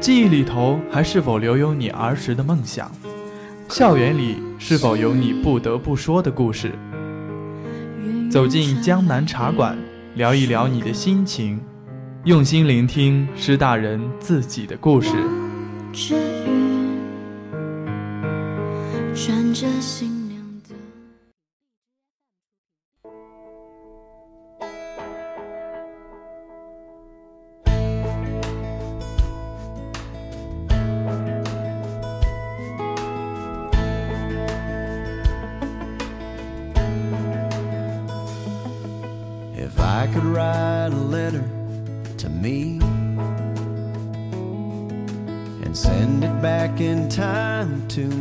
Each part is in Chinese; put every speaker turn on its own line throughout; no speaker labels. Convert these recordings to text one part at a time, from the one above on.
记忆里头还是否留有你儿时的梦想？校园里是否有你不得不说的故事？走进江南茶馆，聊一聊你的心情，用心聆听师大人自己的故事。穿着心。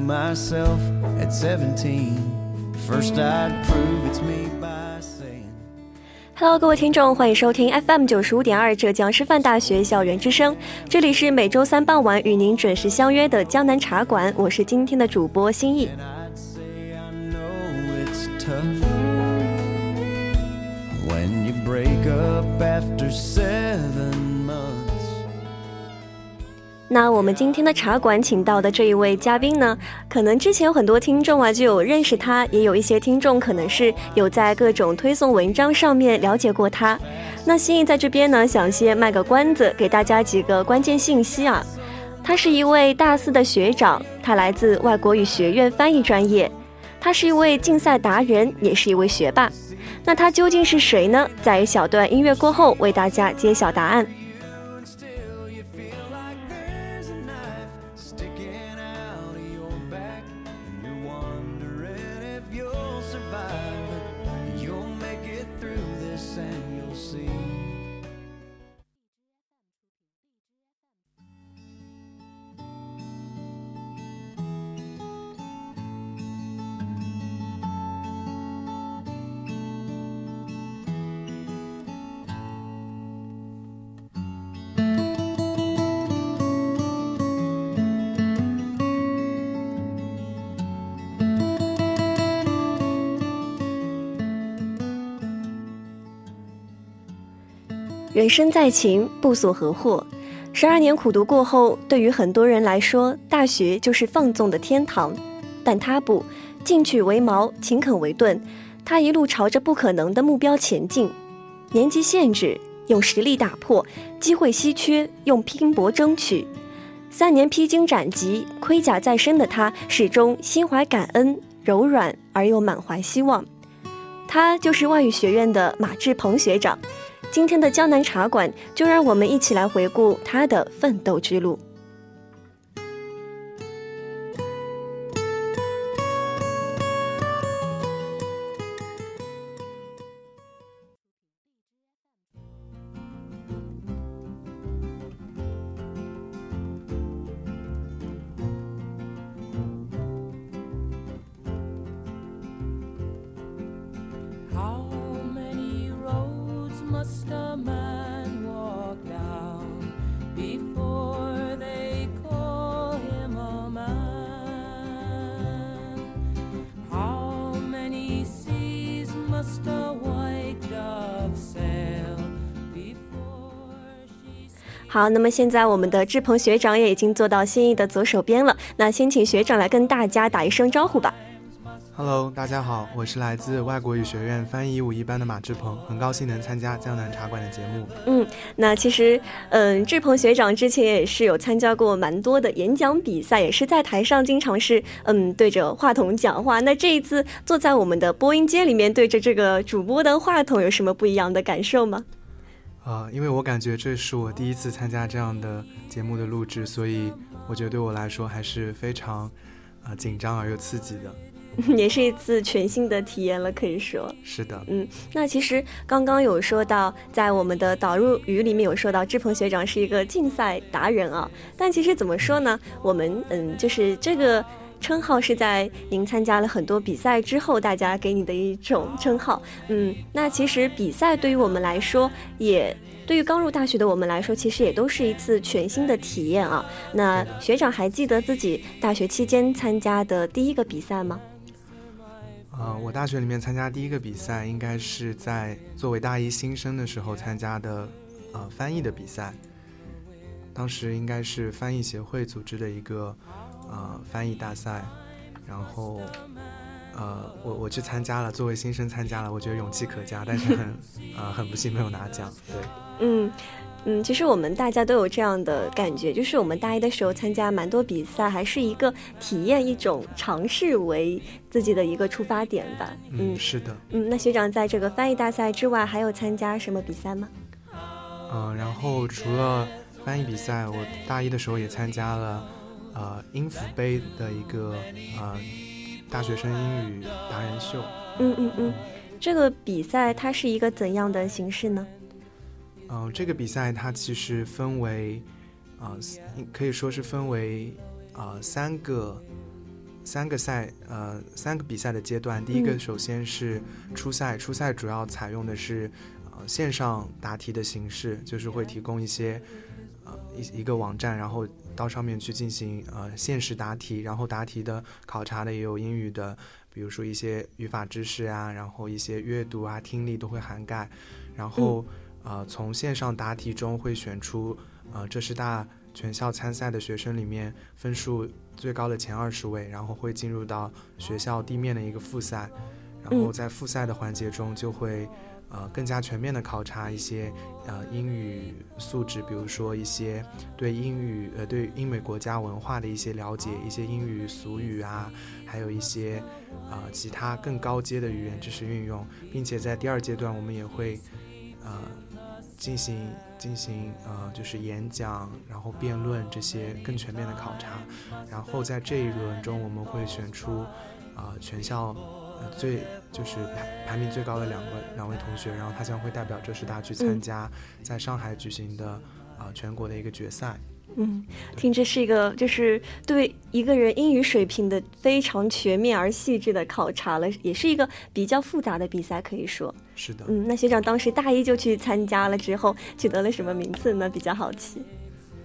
Myself at 17. First, I'd prove it's me by saying. Hello，各位听众，欢迎收听 FM 九十五点二浙江师范大学校园之声。这里是每周三傍晚与您准时相约的江南茶馆，我是今天的主播心意。After seven months 那我们今天的茶馆请到的这一位嘉宾呢，可能之前有很多听众啊就有认识他，也有一些听众可能是有在各种推送文章上面了解过他。那心意在这边呢，想先卖个关子，给大家几个关键信息啊。他是一位大四的学长，他来自外国语学院翻译专业，他是一位竞赛达人，也是一位学霸。那他究竟是谁呢？在一小段音乐过后，为大家揭晓答案。人生在勤，不所何获。十二年苦读过后，对于很多人来说，大学就是放纵的天堂。但他不，进取为矛，勤恳为盾。他一路朝着不可能的目标前进。年级限制，用实力打破；机会稀缺，用拼搏争取。三年披荆斩棘，盔甲在身的他，始终心怀感恩，柔软而又满怀希望。他就是外语学院的马志鹏学长。今天的江南茶馆，就让我们一起来回顾他的奋斗之路。好，那么现在我们的志鹏学长也已经坐到心仪的左手边了。那先请学长来跟大家打一声招呼吧。
Hello，大家好，我是来自外国语学院翻译五一班的马志鹏，很高兴能参加江南茶馆的节目。
嗯，那其实，嗯，志鹏学长之前也是有参加过蛮多的演讲比赛，也是在台上经常是嗯对着话筒讲话。那这一次坐在我们的播音间里面对着这个主播的话筒，有什么不一样的感受吗？
啊，因为我感觉这是我第一次参加这样的节目的录制，所以我觉得对我来说还是非常啊紧张而又刺激的。
也是一次全新的体验了，可以说
是的。
嗯，那其实刚刚有说到，在我们的导入语里面有说到，志鹏学长是一个竞赛达人啊。但其实怎么说呢？我们嗯，就是这个称号是在您参加了很多比赛之后，大家给你的一种称号。嗯，那其实比赛对于我们来说也。对于刚入大学的我们来说，其实也都是一次全新的体验啊。那学长还记得自己大学期间参加的第一个比赛吗？
呃，我大学里面参加第一个比赛，应该是在作为大一新生的时候参加的，呃，翻译的比赛。当时应该是翻译协会组织的一个，呃，翻译大赛，然后。呃，我我去参加了，作为新生参加了，我觉得勇气可嘉，但是很，呃，很不幸没有拿奖。对，
嗯嗯，其实我们大家都有这样的感觉，就是我们大一的时候参加蛮多比赛，还是一个体验、一种尝试为自己的一个出发点吧。
嗯，是的。
嗯，那学长在这个翻译大赛之外，还有参加什么比赛吗？
嗯，然后除了翻译比赛，我大一的时候也参加了，呃，音符杯的一个，呃。大学生英语达人秀，
嗯嗯嗯，这个比赛它是一个怎样的形式呢？
嗯，这个比赛它其实分为，啊，可以说是分为啊三个三个赛，呃，三个比赛的阶段。第一个首先是初赛，初赛主要采用的是呃线上答题的形式，就是会提供一些呃一一个网站，然后。到上面去进行呃限时答题，然后答题的考察的也有英语的，比如说一些语法知识啊，然后一些阅读啊、听力都会涵盖。然后呃从线上答题中会选出呃浙师大全校参赛的学生里面分数最高的前二十位，然后会进入到学校地面的一个复赛。然后在复赛的环节中就会。呃，更加全面的考察一些呃英语素质，比如说一些对英语呃对英美国家文化的一些了解，一些英语俗语啊，还有一些呃其他更高阶的语言知识运用，并且在第二阶段我们也会呃进行进行呃就是演讲，然后辩论这些更全面的考察，然后在这一轮中我们会选出啊全校。最就是排排名最高的两个两位同学，然后他将会代表浙师大去参加在上海举行的啊全国的一个决赛。
嗯，听这是一个就是对一个人英语水平的非常全面而细致的考察了，也是一个比较复杂的比赛，可以说
是的。
嗯，那学长当时大一就去参加了，之后取得了什么名次呢？比较好奇。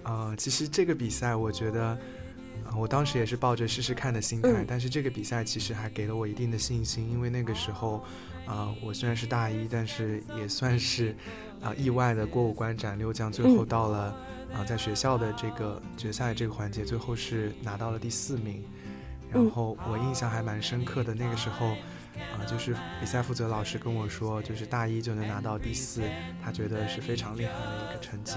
啊，其实这个比赛我觉得。我当时也是抱着试试看的心态，但是这个比赛其实还给了我一定的信心，因为那个时候，啊，我虽然是大一，但是也算是，啊，意外的过五关斩六将，最后到了，啊，在学校的这个决赛这个环节，最后是拿到了第四名，然后我印象还蛮深刻的，那个时候。啊，就是比赛负责老师跟我说，就是大一就能拿到第四，他觉得是非常厉害的一个成绩，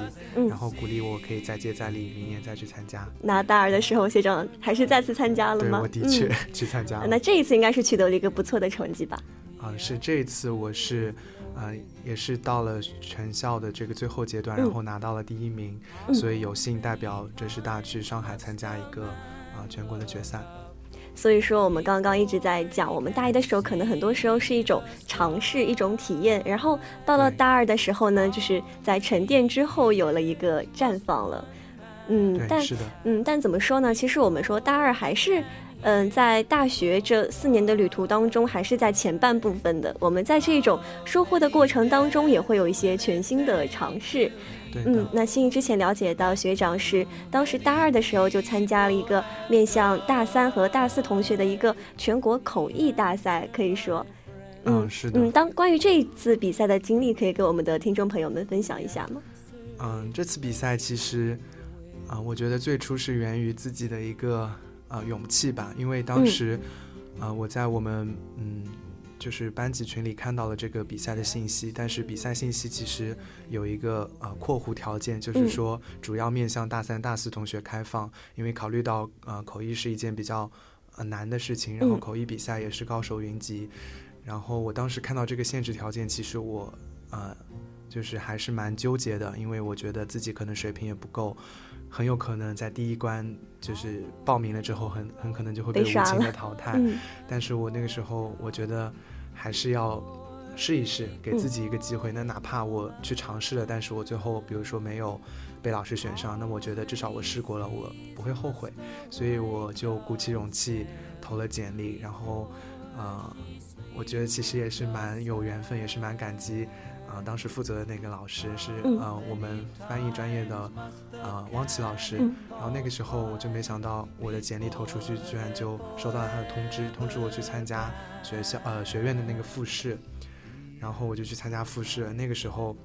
然后鼓励我可以再接再厉，明年再去参加。
那大二的时候，学长还是再次参加了吗？
对，我的确去参加了。
那这一次应该是取得了一个不错的成绩吧？
啊，是这一次我是，呃，也是到了全校的这个最后阶段，然后拿到了第一名，所以有幸代表浙师大去上海参加一个啊全国的决赛。
所以说，我们刚刚一直在讲，我们大一的时候可能很多时候是一种尝试、一种体验，然后到了大二的时候呢，就是在沉淀之后有了一个绽放了。嗯，但嗯，但怎么说呢？其实我们说大二还是。嗯，在大学这四年的旅途当中，还是在前半部分的。我们在这种收获的过程当中，也会有一些全新的尝试。
嗯，
那心怡之前了解到，学长是当时大二的时候就参加了一个面向大三和大四同学的一个全国口译大赛，可以说，
嗯，是的。
嗯，当关于这一次比赛的经历，可以给我们的听众朋友们分享一下吗？
嗯，这次比赛其实，啊，我觉得最初是源于自己的一个。啊，勇气吧，因为当时，啊，我在我们嗯，就是班级群里看到了这个比赛的信息，但是比赛信息其实有一个呃括弧条件，就是说主要面向大三、大四同学开放，因为考虑到呃口译是一件比较呃难的事情，然后口译比赛也是高手云集，然后我当时看到这个限制条件，其实我呃就是还是蛮纠结的，因为我觉得自己可能水平也不够。很有可能在第一关就是报名了之后，很很可能就会被无情的淘汰。
嗯，
但是我那个时候我觉得还是要试一试，给自己一个机会。那哪怕我去尝试了，但是我最后比如说没有被老师选上，那我觉得至少我试过了，我不会后悔。所以我就鼓起勇气投了简历，然后，呃，我觉得其实也是蛮有缘分，也是蛮感激。啊，当时负责的那个老师是呃我们翻译专业的呃汪琦老师，然后那个时候我就没想到我的简历投出去，居然就收到了他的通知，通知我去参加学校呃学院的那个复试，然后我就去参加复试。那个时候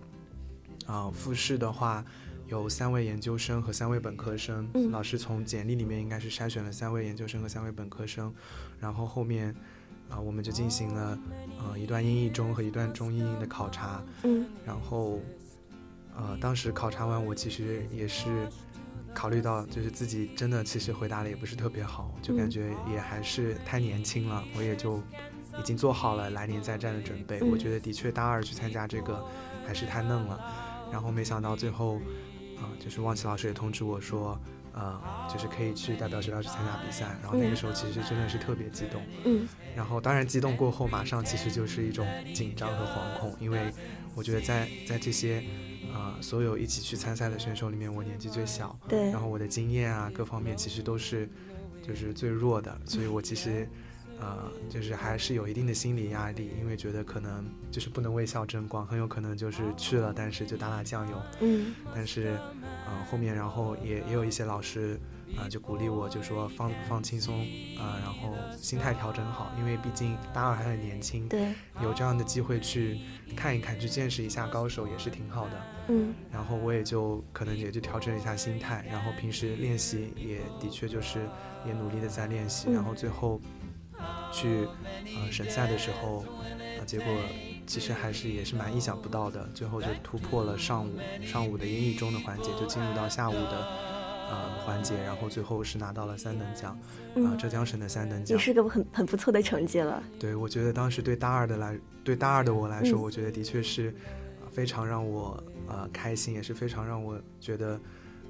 啊复试的话有三位研究生和三位本科生，老师从简历里面应该是筛选了三位研究生和三位本科生，然后后面。啊，我们就进行了，呃，一段英译中和一段中英译的考察。
嗯，
然后，呃，当时考察完，我其实也是考虑到，就是自己真的其实回答的也不是特别好，就感觉也还是太年轻了，我也就已经做好了来年再战的准备。我觉得的确大二去参加这个还是太嫩了。然后没想到最后，啊，就是望琪老师也通知我说。呃，就是可以去代表学校去参加比赛，然后那个时候其实真的是特别激动，
嗯，
然后当然激动过后，马上其实就是一种紧张和惶恐，因为我觉得在在这些呃所有一起去参赛的选手里面，我年纪最小，
对，
然后我的经验啊各方面其实都是就是最弱的，所以我其实。呃，就是还是有一定的心理压力，因为觉得可能就是不能为校争光，很有可能就是去了，但是就打打酱油。
嗯。
但是，呃，后面然后也也有一些老师啊，就鼓励我，就说放放轻松啊，然后心态调整好，因为毕竟大二还很年轻。
对。
有这样的机会去看一看，去见识一下高手也是挺好的。
嗯。
然后我也就可能也就调整一下心态，然后平时练习也的确就是也努力的在练习，然后最后。去呃省赛的时候，啊结果其实还是也是蛮意想不到的，最后就突破了上午上午的英语中的环节，就进入到下午的呃环节，然后最后是拿到了三等奖，啊浙江省的三等奖，
也是个很很不错的成绩了。
对，我觉得当时对大二的来对大二的我来说，我觉得的确是非常让我呃开心，也是非常让我觉得。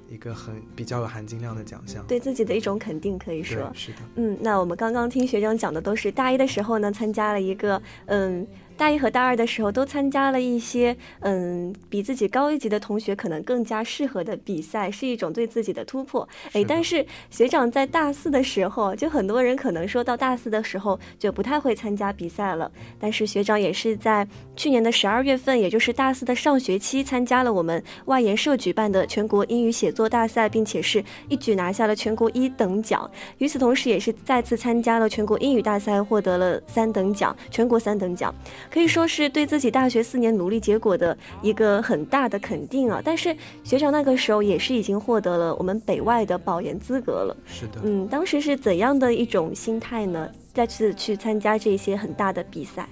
一个很比较有含金量的奖项，
对自己的一种肯定，可以说
是的。
嗯，那我们刚刚听学长讲的都是大一的时候呢，参加了一个嗯。大一和大二的时候都参加了一些，嗯，比自己高一级的同学可能更加适合的比赛，是一种对自己的突破。哎，但是学长在大四的时候，就很多人可能说到大四的时候就不太会参加比赛了。但是学长也是在去年的十二月份，也就是大四的上学期，参加了我们外研社举办的全国英语写作大赛，并且是一举拿下了全国一等奖。与此同时，也是再次参加了全国英语大赛，获得了三等奖，全国三等奖。可以说是对自己大学四年努力结果的一个很大的肯定啊！但是学长那个时候也是已经获得了我们北外的保研资格了。
是的，
嗯，当时是怎样的一种心态呢？再次去参加这些很大的比赛。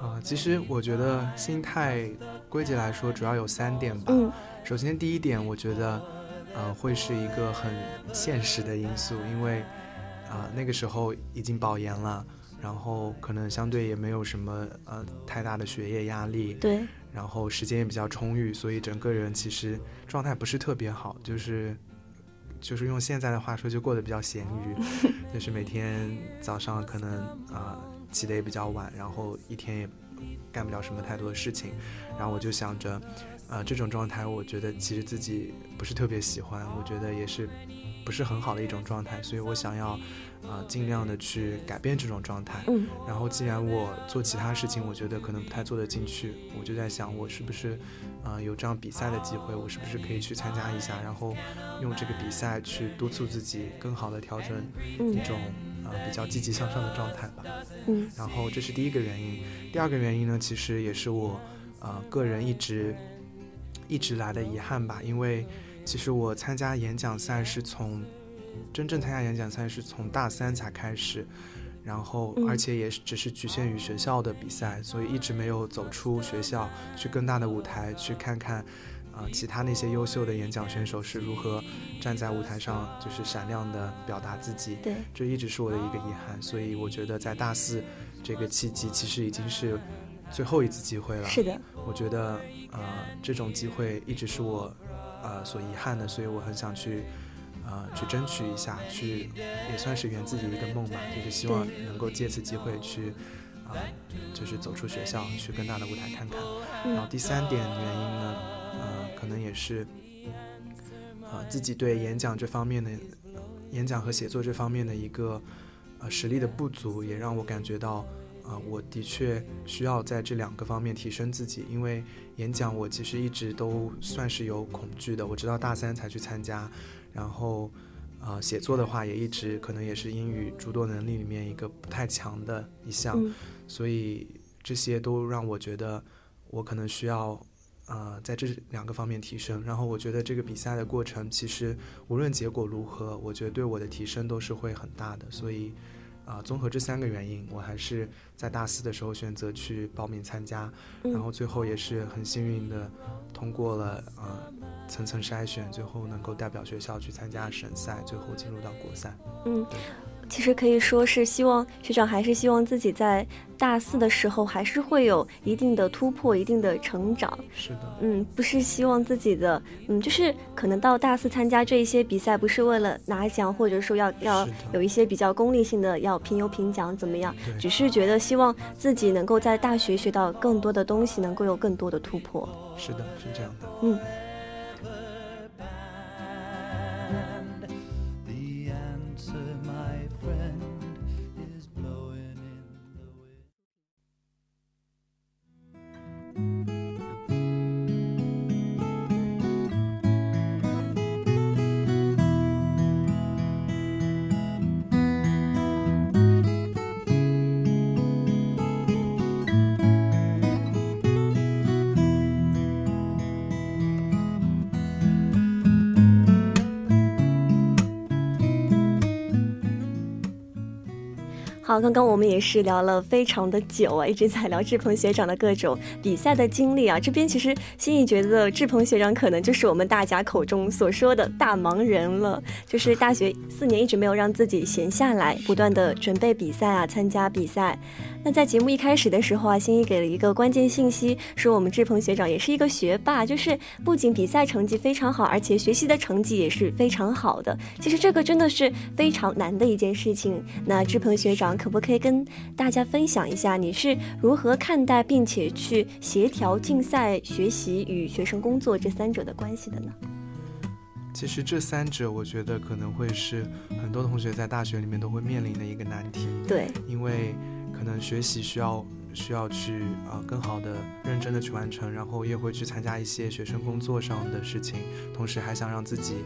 啊，其实我觉得心态归结来说主要有三点吧。
嗯，
首先第一点，我觉得呃会是一个很现实的因素，因为啊那个时候已经保研了。然后可能相对也没有什么呃太大的学业压力，
对，
然后时间也比较充裕，所以整个人其实状态不是特别好，就是就是用现在的话说就过得比较闲鱼，就是每天早上可能啊起得也比较晚，然后一天也干不了什么太多的事情，然后我就想着，呃这种状态我觉得其实自己不是特别喜欢，我觉得也是不是很好的一种状态，所以我想要。啊，尽量的去改变这种状态。
嗯，
然后既然我做其他事情，我觉得可能不太做得进去，我就在想，我是不是，啊，有这样比赛的机会，我是不是可以去参加一下，然后用这个比赛去督促自己更好的调整一种啊比较积极向上的状态吧。
嗯，
然后这是第一个原因。第二个原因呢，其实也是我啊个人一直一直来的遗憾吧，因为其实我参加演讲赛是从。真正参加演讲赛是从大三才开始，然后而且也只是局限于学校的比赛，所以一直没有走出学校去更大的舞台去看看，啊，其他那些优秀的演讲选手是如何站在舞台上就是闪亮的表达自己。
对，
这一直是我的一个遗憾，所以我觉得在大四这个契机其实已经是最后一次机会了。
是的，
我觉得呃这种机会一直是我。呃所遗憾的，所以我很想去呃去争取一下，去也算是圆自己一个梦吧，就是希望能够借此机会去啊、就是走出学校，去更大的舞台看看。然后第三点原因呢，呃，可能也是呃自己对演讲这方面的演讲和写作这方面的一个呃实力的不足，也让我感觉到。啊，我的确需要在这两个方面提升自己，因为演讲我其实一直都算是有恐惧的。我直到大三才去参加，然后，呃，写作的话也一直可能也是英语诸多能力里面一个不太强的一项，所以这些都让我觉得我可能需要，呃，在这两个方面提升。然后我觉得这个比赛的过程其实无论结果如何，我觉得对我的提升都是会很大的，所以。啊，综合这三个原因，我还是在大四的时候选择去报名参加，然后最后也是很幸运的通过了呃层层筛选，最后能够代表学校去参加省赛，最后进入到国赛。
嗯。其实可以说是希望学长还是希望自己在大四的时候还是会有一定的突破、一定的成长。
是的，
嗯，不是希望自己的，嗯，就是可能到大四参加这一些比赛，不是为了拿奖，或者说要要有一些比较功利性的，要评优评奖怎么样？只是觉得希望自己能够在大学学到更多的东西，能够有更多的突破。
是的，是这样的。
嗯。刚刚我们也是聊了非常的久啊，一直在聊志鹏学长的各种比赛的经历啊。这边其实心里觉得志鹏学长可能就是我们大家口中所说的大忙人了，就是大学四年一直没有让自己闲下来，不断的准备比赛啊，参加比赛。那在节目一开始的时候啊，心怡给了一个关键信息，说我们志鹏学长也是一个学霸，就是不仅比赛成绩非常好，而且学习的成绩也是非常好的。其实这个真的是非常难的一件事情。那志鹏学长可不可以跟大家分享一下，你是如何看待并且去协调竞赛、学习与学生工作这三者的关系的呢？
其实这三者，我觉得可能会是很多同学在大学里面都会面临的一个难题。
对，
因为。可能学习需要需要去啊更好的认真的去完成，然后也会去参加一些学生工作上的事情，同时还想让自己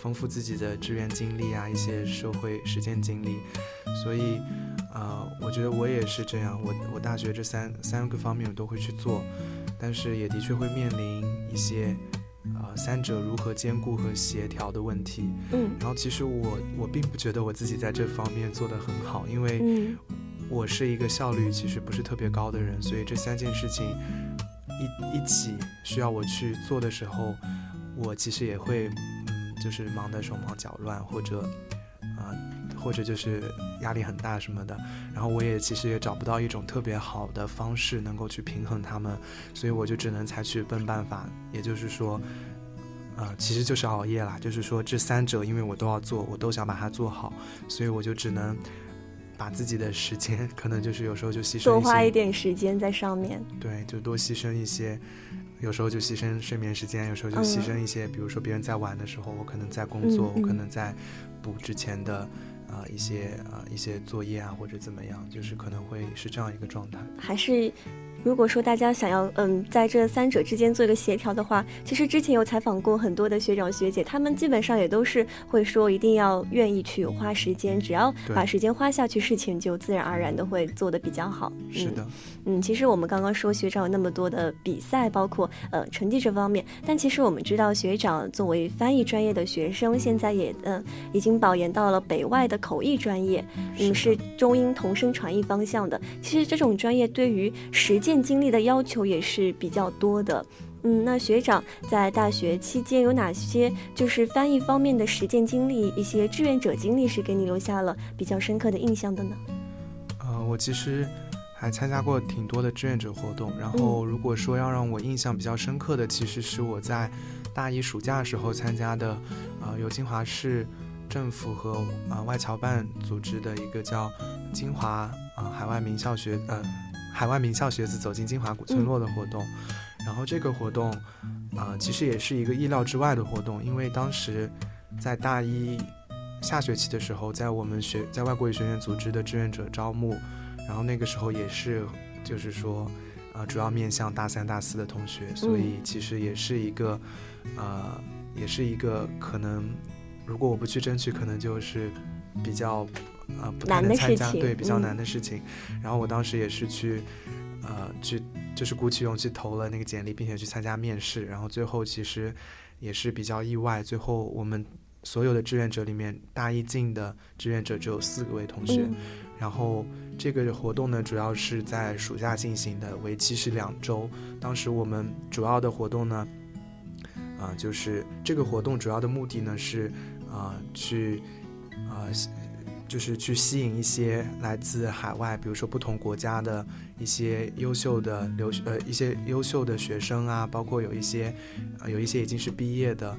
丰富自己的志愿经历啊，一些社会实践经历。所以，呃，我觉得我也是这样，我我大学这三三个方面我都会去做，但是也的确会面临一些呃三者如何兼顾和协调的问题。
嗯，
然后其实我我并不觉得我自己在这方面做得很好，因为。我是一个效率其实不是特别高的人，所以这三件事情一一起需要我去做的时候，我其实也会，嗯，就是忙得手忙脚乱，或者，啊，或者就是压力很大什么的。然后我也其实也找不到一种特别好的方式能够去平衡他们，所以我就只能采取笨办法，也就是说，呃，其实就是熬夜啦。就是说这三者因为我都要做，我都想把它做好，所以我就只能。把自己的时间，可能就是有时候就牺牲
多花一点时间在上面。
对，就多牺牲一些，有时候就牺牲睡眠时间，有时候就牺牲一些，比如说别人在玩的时候，我可能在工作，我可能在补之前的啊一些啊一些作业啊或者怎么样，就是可能会是这样一个状态。
还是。如果说大家想要嗯在这三者之间做一个协调的话，其实之前有采访过很多的学长学姐，他们基本上也都是会说一定要愿意去花时间，只要把时间花下去，事情就自然而然的会做得比较好。
是的，
嗯，其实我们刚刚说学长有那么多的比赛，包括呃成绩这方面，但其实我们知道学长作为翻译专业的学生，现在也嗯已经保研到了北外的口译专业，嗯是中英同声传译方向的。其实这种专业对于实践践经历的要求也是比较多的，嗯，那学长在大学期间有哪些就是翻译方面的实践经历，一些志愿者经历是给你留下了比较深刻的印象的呢？
呃，我其实还参加过挺多的志愿者活动，然后如果说要让我印象比较深刻的，其实是我在大一暑假时候参加的，呃，由金华市政府和啊外侨办组织的一个叫金华啊海外名校学呃海外名校学子走进金华古村落的活动。然后这个活动啊，其实也是一个意料之外的活动，因为当时在大一下学期的时候，在我们学在外国语学院组织的志愿者招募，然后那个时候也是就是说。呃，主要面向大三、大四的同学，所以其实也是一个，呃，也是一个可能，如果我不去争取，可能就是比较，呃，不太能参加，对，比较难的事情。然后我当时也是去，呃，去就是鼓起勇气投了那个简历，并且去参加面试。然后最后其实也是比较意外，最后我们所有的志愿者里面，大一进的志愿者只有四位同学。然后这个活动呢，主要是在暑假进行的，为期是两周。当时我们主要的活动呢，啊，就是这个活动主要的目的呢是，啊，去，啊，就是去吸引一些来自海外，比如说不同国家的一些优秀的留学，呃，一些优秀的学生啊，包括有一些，有一些已经是毕业的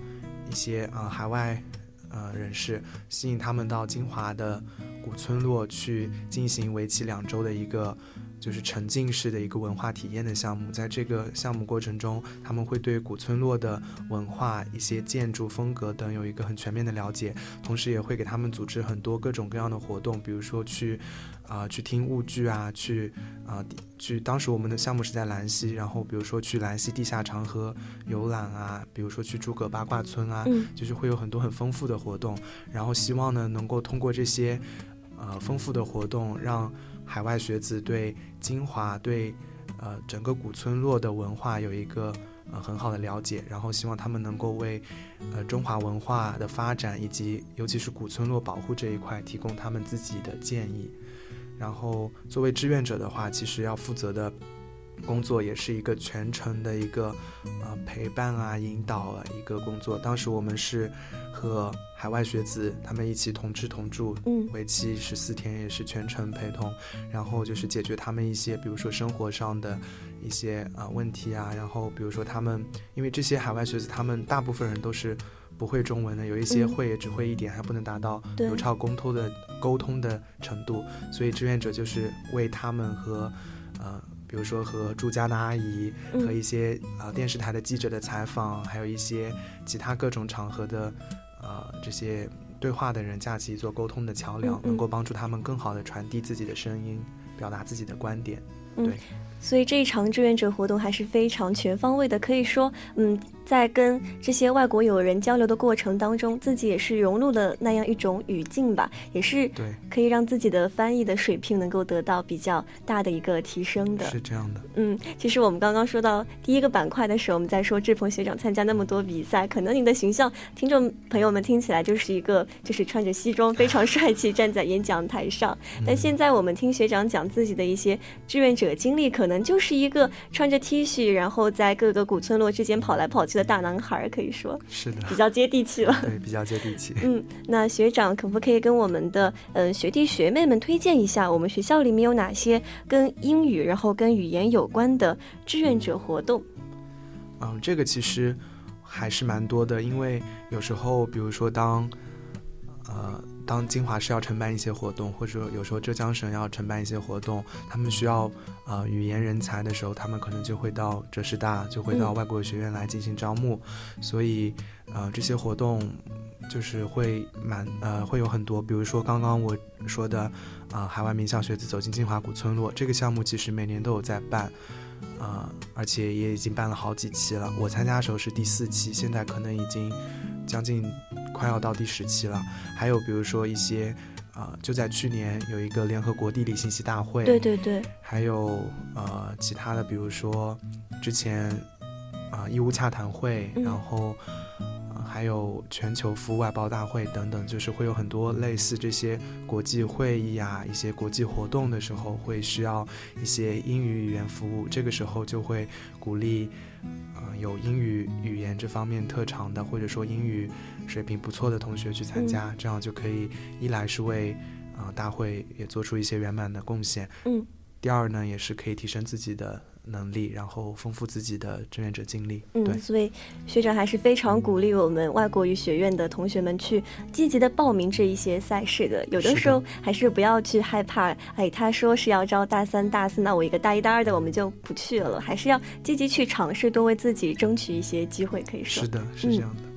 一些啊海外，呃，人士，吸引他们到金华的。古村落去进行为期两周的一个，就是沉浸式的一个文化体验的项目。在这个项目过程中，他们会对古村落的文化、一些建筑风格等有一个很全面的了解，同时也会给他们组织很多各种各样的活动，比如说去。啊，去听物剧啊，去啊，去。当时我们的项目是在兰溪，然后比如说去兰溪地下长河游览啊，比如说去诸葛八卦村啊，就是会有很多很丰富的活动。然后希望呢，能够通过这些呃丰富的活动，让海外学子对金华、对呃整个古村落的文化有一个呃很好的了解。然后希望他们能够为呃中华文化的发展以及尤其是古村落保护这一块提供他们自己的建议。然后作为志愿者的话，其实要负责的工作也是一个全程的一个呃陪伴啊、引导啊一个工作。当时我们是和海外学子他们一起同吃同住，
嗯，
为期十四天，也是全程陪同。然后就是解决他们一些，比如说生活上的一些呃问题啊。然后比如说他们，因为这些海外学子，他们大部分人都是。不会中文的有一些会也只会一点，还不能达到流畅沟通的沟通的程度，所以志愿者就是为他们和，呃，比如说和住家的阿姨和一些啊电视台的记者的采访，还有一些其他各种场合的，呃这些对话的人架起一座沟通的桥梁，能够帮助他们更好的传递自己的声音，表达自己的观点，对。
所以这一场志愿者活动还是非常全方位的，可以说，嗯，在跟这些外国友人交流的过程当中，自己也是融入了那样一种语境吧，也是
对，
可以让自己的翻译的水平能够得到比较大的一个提升的。
是这样的，
嗯，其实我们刚刚说到第一个板块的时候，我们在说志鹏学长参加那么多比赛，可能你的形象，听众朋友们听起来就是一个就是穿着西装非常帅气站在演讲台上，但现在我们听学长讲自己的一些志愿者经历，可能。可能就是一个穿着 T 恤，然后在各个古村落之间跑来跑去的大男孩，可以说
是的，
比较接地气了。
对，比较接地气。
嗯，那学长可不可以跟我们的嗯学弟学妹们推荐一下，我们学校里面有哪些跟英语，然后跟语言有关的志愿者活动？
嗯，这个其实还是蛮多的，因为有时候，比如说当呃。当金华市要承办一些活动，或者有时候浙江省要承办一些活动，他们需要呃语言人才的时候，他们可能就会到浙师大，就会到外国语学院来进行招募。所以呃这些活动就是会蛮呃会有很多，比如说刚刚我说的啊海外名校学子走进金华古村落这个项目，其实每年都有在办，啊而且也已经办了好几期了。我参加的时候是第四期，现在可能已经将近。快要到第十期了，还有比如说一些，呃，就在去年有一个联合国地理信息大会，
对对对，
还有呃其他的，比如说之前啊义乌洽谈会，然后还有全球服务外包大会等等，就是会有很多类似这些国际会议啊，一些国际活动的时候会需要一些英语语言服务，这个时候就会鼓励。有英语语言这方面特长的，或者说英语水平不错的同学去参加，这样就可以一来是为啊大会也做出一些圆满的贡献，
嗯，
第二呢也是可以提升自己的能力，然后丰富自己的志愿者经历。
嗯，所以学长还是非常鼓励我们外国语学院的同学们去积极的报名这一些赛事的。有的时候还是不要去害怕，哎，他说是要招大三、大四，那我一个大一、大二的我们就不去了，还是要积极去尝试，多为自己争取一些机会。可以说，
是的，是这样的。
那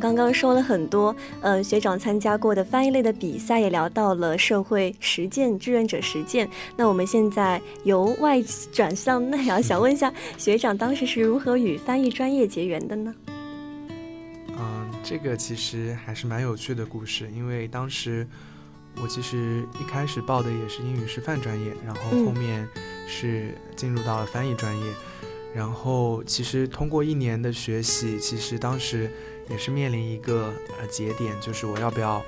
们刚刚说了很多，呃，学长参加过的翻译类的比赛，也聊到了社会实践、志愿者实践。那我们现在由外转向内啊，想问一下 学长，当时是如何与翻译专业结缘的呢？
嗯，这个其实还是蛮有趣的故事，因为当时我其实一开始报的也是英语师范专业，然后后面是进入到了翻译专业，然后其实通过一年的学习，其实当时。也是面临一个呃节点，就是我要不要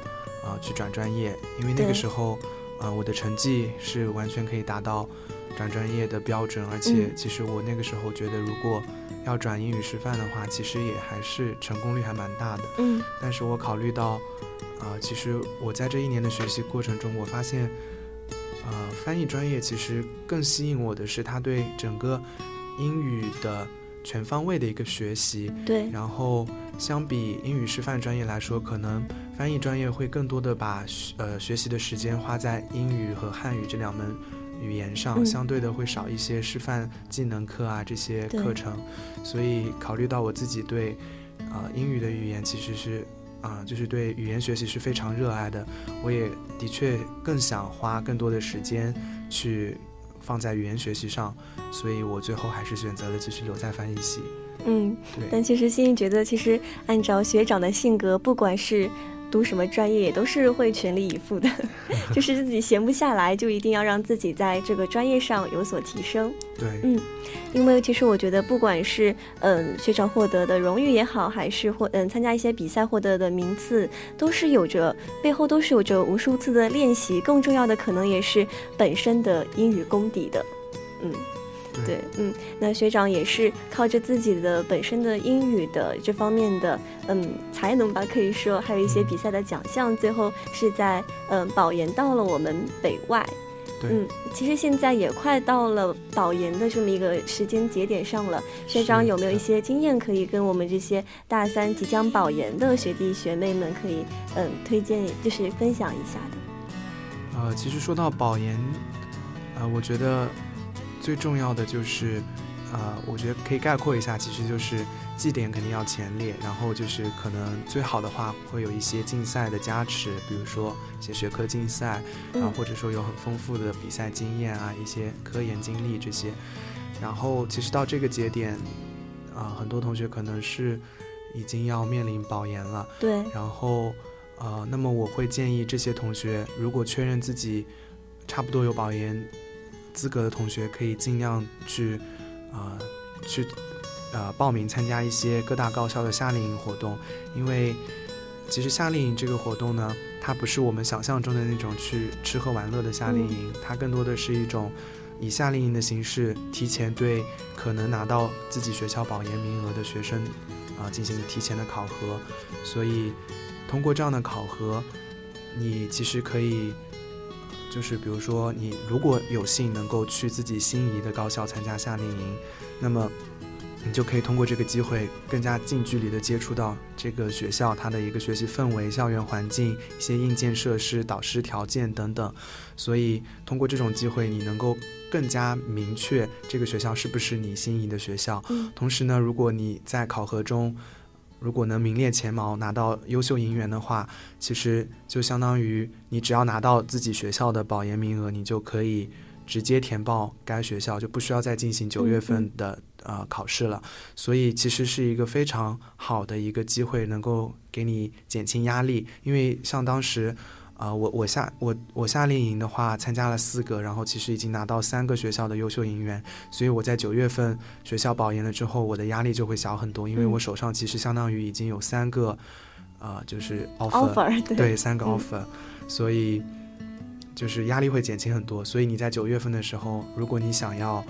啊去转专业？因为那个时候，呃，我的成绩是完全可以达到转专业的标准，而且其实我那个时候觉得，如果要转英语师范的话，其实也还是成功率还蛮大的。
嗯。
但是我考虑到，啊，其实我在这一年的学习过程中，我发现，呃，翻译专业其实更吸引我的是它对整个英语的。全方位的一个学习，
对。
然后相比英语师范专业来说，可能翻译专业会更多的把呃学习的时间花在英语和汉语这两门语言上，相对的会少一些师范技能课啊这些课程。所以考虑到我自己对啊英语的语言其实是啊就是对语言学习是非常热爱的，我也的确更想花更多的时间去。放在语言学习上，所以我最后还是选择了继续留在翻译系。
嗯，
对。
但其实欣怡觉得，其实按照学长的性格，不管是。读什么专业也都是会全力以赴的，就是自己闲不下来，就一定要让自己在这个专业上有所提升。
对，
嗯，因为其实我觉得，不管是嗯学长获得的荣誉也好，还是获嗯参加一些比赛获得的名次，都是有着背后都是有着无数次的练习，更重要的可能也是本身的英语功底的，嗯。对，嗯，那学长也是靠着自己的本身的英语的这方面的嗯才能吧，可以说还有一些比赛的奖项，最后是在嗯保研到了我们北外。
嗯，
其实现在也快到了保研的这么一个时间节点上了，学长有没有一些经验可以跟我们这些大三即将保研的学弟学妹们可以嗯推荐，就是分享一下的？
呃，其实说到保研，呃，我觉得。最重要的就是，呃，我觉得可以概括一下，其实就是绩点肯定要前列，然后就是可能最好的话会有一些竞赛的加持，比如说一些学科竞赛，然后或者说有很丰富的比赛经验啊，一些科研经历这些。然后其实到这个节点，啊，很多同学可能是已经要面临保研了。
对。
然后，呃，那么我会建议这些同学，如果确认自己差不多有保研。资格的同学可以尽量去，啊，去，呃，报名参加一些各大高校的夏令营活动，因为其实夏令营这个活动呢，它不是我们想象中的那种去吃喝玩乐的夏令营，它更多的是一种以夏令营的形式，提前对可能拿到自己学校保研名额的学生，啊，进行提前的考核，所以通过这样的考核，你其实可以。就是比如说，你如果有幸能够去自己心仪的高校参加夏令营，那么你就可以通过这个机会更加近距离的接触到这个学校它的一个学习氛围、校园环境、一些硬件设施、导师条件等等。所以通过这种机会，你能够更加明确这个学校是不是你心仪的学校。同时呢，如果你在考核中，如果能名列前茅拿到优秀银元的话，其实就相当于你只要拿到自己学校的保研名额，你就可以直接填报该学校，就不需要再进行九月份的呃考试了，所以其实是一个非常好的一个机会，能够给你减轻压力。因为像当时，啊，我我夏我我夏令营的话，参加了四个，然后其实已经拿到三个学校的优秀营员，所以我在九月份学校保研了之后，我的压力就会小很多，因为我手上其实相当于已经有三个，呃，就是
offer，
对，三个 offer，所以就是压力会减轻很多。所以你在九月份的时候，如果你想要。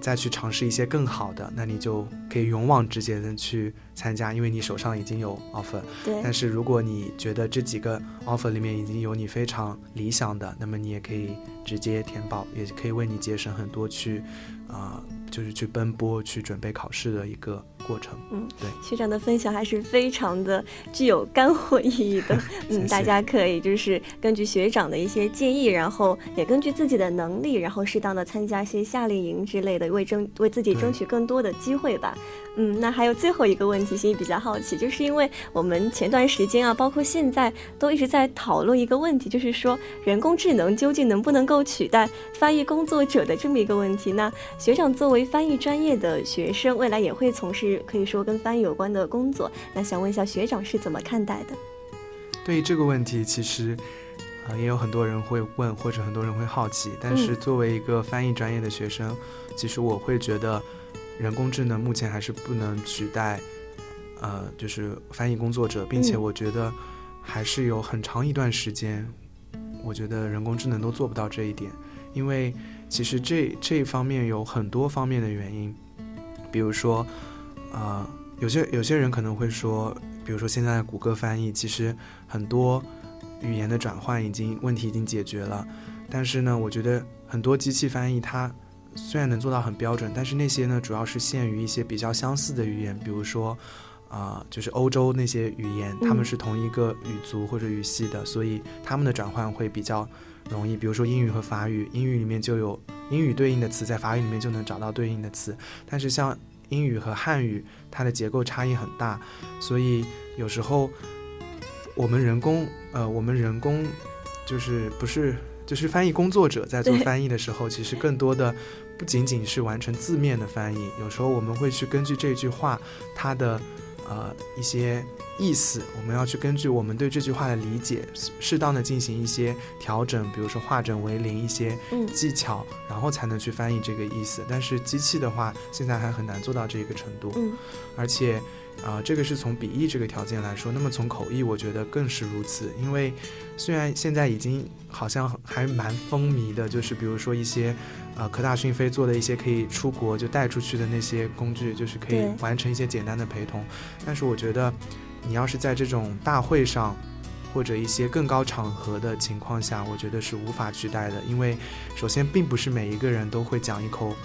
再去尝试一些更好的，那你就可以勇往直前的去参加，因为你手上已经有 offer。
对。
但是如果你觉得这几个 offer 里面已经有你非常理想的，那么你也可以直接填报，也可以为你节省很多去，啊，就是去奔波去准备考试的一个。过程，
嗯，
对，
学长的分享还是非常的具有干货意义的，嗯，大家可以就是根据学长的一些建议，然后也根据自己的能力，然后适当的参加一些夏令营之类的，为争为自己争取更多的机会吧。嗯，那还有最后一个问题，心里比较好奇，就是因为我们前段时间啊，包括现在都一直在讨论一个问题，就是说人工智能究竟能不能够取代翻译工作者的这么一个问题。那学长作为翻译专业的学生，未来也会从事可以说跟翻译有关的工作，那想问一下学长是怎么看待的？
对于这个问题，其实啊也有很多人会问，或者很多人会好奇，但是作为一个翻译专业的学生，其实我会觉得。人工智能目前还是不能取代，呃，就是翻译工作者，并且我觉得还是有很长一段时间，我觉得人工智能都做不到这一点，因为其实这这一方面有很多方面的原因，比如说，呃，有些有些人可能会说，比如说现在谷歌翻译，其实很多语言的转换已经问题已经解决了，但是呢，我觉得很多机器翻译它。虽然能做到很标准，但是那些呢，主要是限于一些比较相似的语言，比如说，啊，就是欧洲那些语言，他们是同一个语族或者语系的，所以他们的转换会比较容易。比如说英语和法语，英语里面就有英语对应的词，在法语里面就能找到对应的词。但是像英语和汉语，它的结构差异很大，所以有时候我们人工，呃，我们人工就是不是。就是翻译工作者在做翻译的时候，其实更多的不仅仅是完成字面的翻译，有时候我们会去根据这句话它的呃一些意思，我们要去根据我们对这句话的理解，适当的进行一些调整，比如说化整为零一些技巧，然后才能去翻译这个意思。但是机器的话，现在还很难做到这个程度，而且。啊，这个是从笔译这个条件来说，那么从口译，我觉得更是如此。因为虽然现在已经好像还蛮风靡的，就是比如说一些，呃，科大讯飞做的一些可以出国就带出去的那些工具，就是可以完成一些简单的陪同。但是我觉得，你要是在这种大会上或者一些更高场合的情况下，我觉得是无法取代的。因为首先，并不是每一个人都会讲一口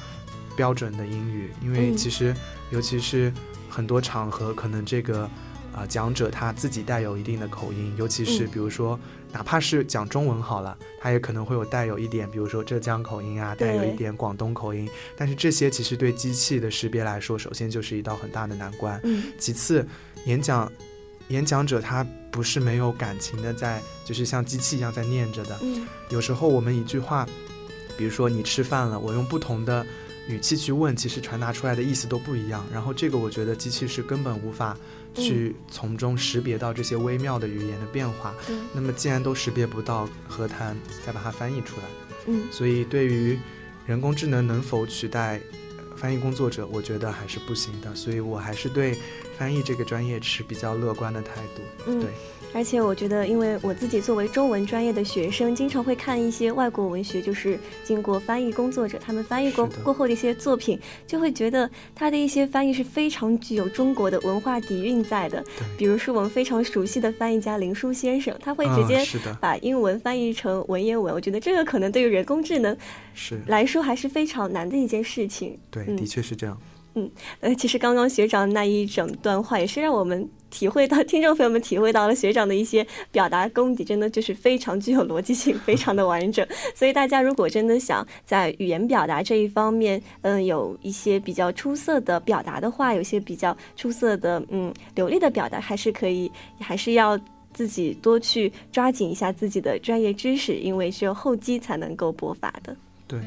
标准的英语，因为其实尤其是。很多场合可能这个，啊，讲者他自己带有一定的口音，尤其是比如说，哪怕是讲中文好了，他也可能会有带有一点，比如说浙江口音啊，带有一点广东口音。但是这些其实对机器的识别来说，首先就是一道很大的难关。其次，演讲演讲者他不是没有感情的，在就是像机器一样在念着的。有时候我们一句话，比如说你吃饭了，我用不同的。语气去问，其实传达出来的意思都不一样。然后这个，我觉得机器是根本无法去从中识别到这些微妙的语言的变化。那么既然都识别不到，何谈再把它翻译出来？
嗯，
所以对于人工智能能否取代翻译工作者，我觉得还是不行的。所以我还是对翻译这个专业持比较乐观的态度。对。
而且我觉得，因为我自己作为中文专业的学生，经常会看一些外国文学，就是经过翻译工作者他们翻译过过后的一些作品，就会觉得他的一些翻译是非常具有中国的文化底蕴在的。比如说我们非常熟悉的翻译家林书先生，他会直接把英文翻译成文言文。我觉得这个可能对于人工智能
是
来说还是非常难的一件事情。
对，的确是这样。
嗯，呃，其实刚刚学长那一整段话也是让我们体会到，听众朋友们体会到了学长的一些表达功底，真的就是非常具有逻辑性，非常的完整。所以大家如果真的想在语言表达这一方面，嗯，有一些比较出色的表达的话，有些比较出色的，嗯，流利的表达，还是可以，还是要自己多去抓紧一下自己的专业知识，因为只有后机才能够播发的。
对。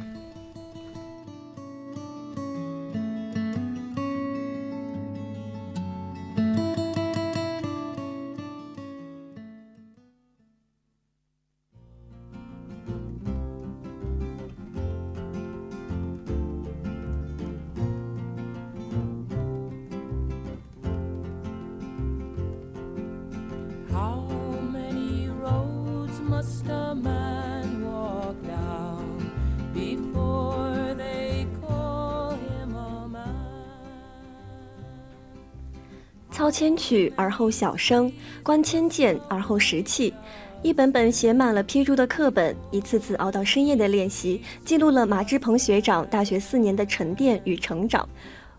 操千曲而后晓声，观千剑而后识器。一本本写满了批注的课本，一次次熬到深夜的练习，记录了马志鹏学长大学四年的沉淀与成长。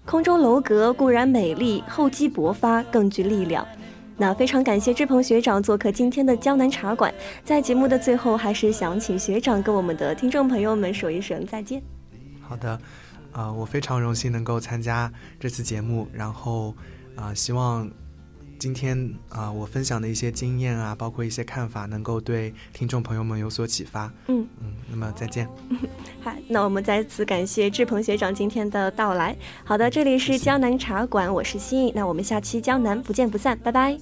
空中楼阁固然美丽，厚积薄发更具力量。那非常感谢志鹏学长做客今天的江南茶馆。在节目的最后，还是想请学长跟我们的听众朋友们说一声再见。
好的，啊，我非常荣幸能够参加这次节目，然后啊，希望。今天啊，我分享的一些经验啊，包括一些看法，能够对听众朋友们有所启发。
嗯
嗯，那么再见。
好，那我们再次感谢志鹏学长今天的到来。好的，这里是江南茶馆，我是心意。那我们下期江南不见不散，拜拜。